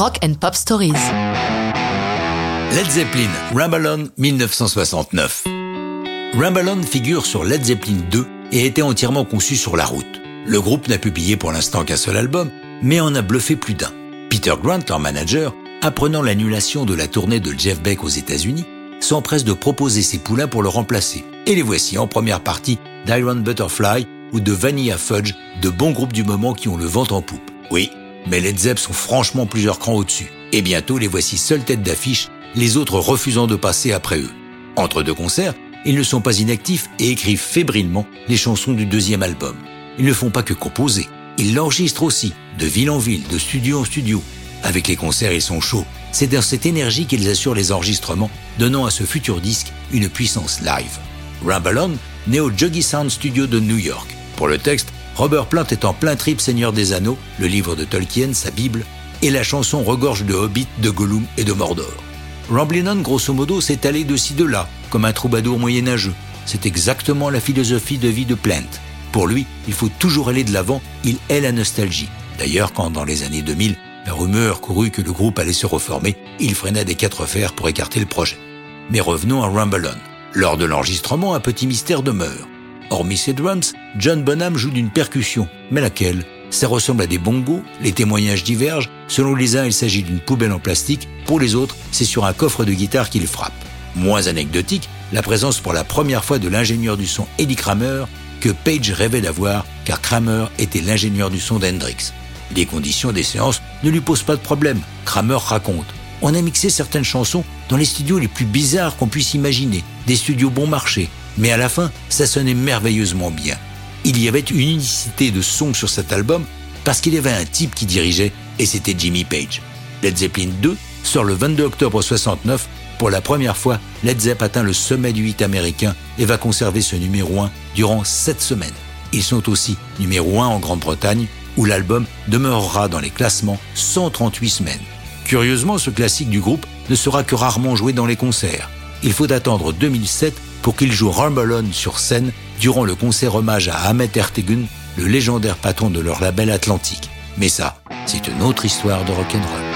Rock and Pop Stories. Led Zeppelin, Ramble On 1969. Ramble On figure sur Led Zeppelin 2 et a été entièrement conçu sur la route. Le groupe n'a publié pour l'instant qu'un seul album, mais en a bluffé plus d'un. Peter Grant, leur manager, apprenant l'annulation de la tournée de Jeff Beck aux États-Unis, s'empresse de proposer ses poulains pour le remplacer. Et les voici en première partie d'Iron Butterfly ou de Vanilla Fudge, de bons groupes du moment qui ont le vent en poupe. Oui, mais les Zepp sont franchement plusieurs crans au-dessus. Et bientôt, les voici seuls tête d'affiche, les autres refusant de passer après eux. Entre deux concerts, ils ne sont pas inactifs et écrivent fébrilement les chansons du deuxième album. Ils ne font pas que composer, ils l'enregistrent aussi, de ville en ville, de studio en studio. Avec les concerts, ils sont chauds. C'est dans cette énergie qu'ils assurent les enregistrements, donnant à ce futur disque une puissance live. Ramble On, né au Juggy Sound Studio de New York. Pour le texte, Robert Plant est en plein trip Seigneur des Anneaux, le livre de Tolkien, sa Bible, et la chanson regorge de Hobbit, de Gollum et de Mordor. Ramblin' On, grosso modo, s'est allé de ci de là, comme un troubadour moyenâgeux. C'est exactement la philosophie de vie de Plant. Pour lui, il faut toujours aller de l'avant, il est la nostalgie. D'ailleurs, quand dans les années 2000, la rumeur courut que le groupe allait se reformer, il freina des quatre fers pour écarter le projet. Mais revenons à Rumble On. Lors de l'enregistrement, un petit mystère demeure. Hormis ses drums, John Bonham joue d'une percussion. Mais laquelle? Ça ressemble à des bongos, les témoignages divergent. Selon les uns, il s'agit d'une poubelle en plastique. Pour les autres, c'est sur un coffre de guitare qu'il frappe. Moins anecdotique, la présence pour la première fois de l'ingénieur du son Eddie Kramer, que Page rêvait d'avoir, car Kramer était l'ingénieur du son d'Hendrix. Les conditions des séances ne lui posent pas de problème. Kramer raconte. On a mixé certaines chansons dans les studios les plus bizarres qu'on puisse imaginer, des studios bon marché, mais à la fin, ça sonnait merveilleusement bien. Il y avait une unicité de son sur cet album parce qu'il y avait un type qui dirigeait et c'était Jimmy Page. Led Zeppelin 2 sort le 22 octobre 69. Pour la première fois, Led Zepp atteint le sommet du 8 américain et va conserver ce numéro 1 durant 7 semaines. Ils sont aussi numéro 1 en Grande-Bretagne où l'album demeurera dans les classements 138 semaines. Curieusement, ce classique du groupe ne sera que rarement joué dans les concerts. Il faut attendre 2007 pour qu'il joue Rumble On sur scène durant le concert hommage à Ahmet Ertegun, le légendaire patron de leur label Atlantique. Mais ça, c'est une autre histoire de rock'n'roll.